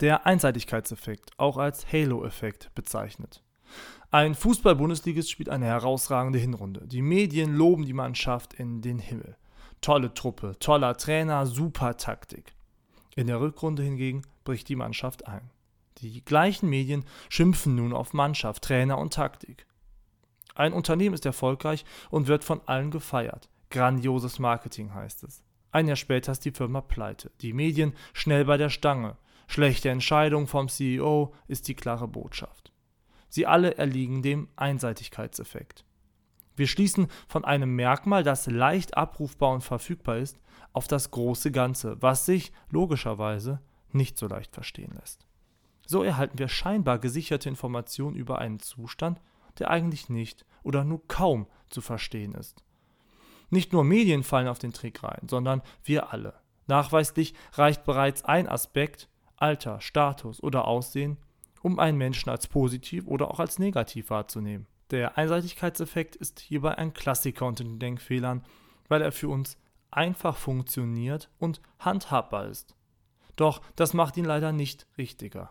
Der Einseitigkeitseffekt, auch als Halo-Effekt bezeichnet. Ein Fußball-Bundesligist spielt eine herausragende Hinrunde. Die Medien loben die Mannschaft in den Himmel. Tolle Truppe, toller Trainer, super Taktik. In der Rückrunde hingegen bricht die Mannschaft ein. Die gleichen Medien schimpfen nun auf Mannschaft, Trainer und Taktik. Ein Unternehmen ist erfolgreich und wird von allen gefeiert. Grandioses Marketing heißt es. Ein Jahr später ist die Firma pleite. Die Medien schnell bei der Stange. Schlechte Entscheidung vom CEO ist die klare Botschaft. Sie alle erliegen dem Einseitigkeitseffekt. Wir schließen von einem Merkmal, das leicht abrufbar und verfügbar ist, auf das große Ganze, was sich logischerweise nicht so leicht verstehen lässt. So erhalten wir scheinbar gesicherte Informationen über einen Zustand, der eigentlich nicht oder nur kaum zu verstehen ist. Nicht nur Medien fallen auf den Trick rein, sondern wir alle. Nachweislich reicht bereits ein Aspekt, Alter, Status oder Aussehen, um einen Menschen als positiv oder auch als negativ wahrzunehmen. Der Einseitigkeitseffekt ist hierbei ein Klassiker unter den Denkfehlern, weil er für uns einfach funktioniert und handhabbar ist. Doch das macht ihn leider nicht richtiger.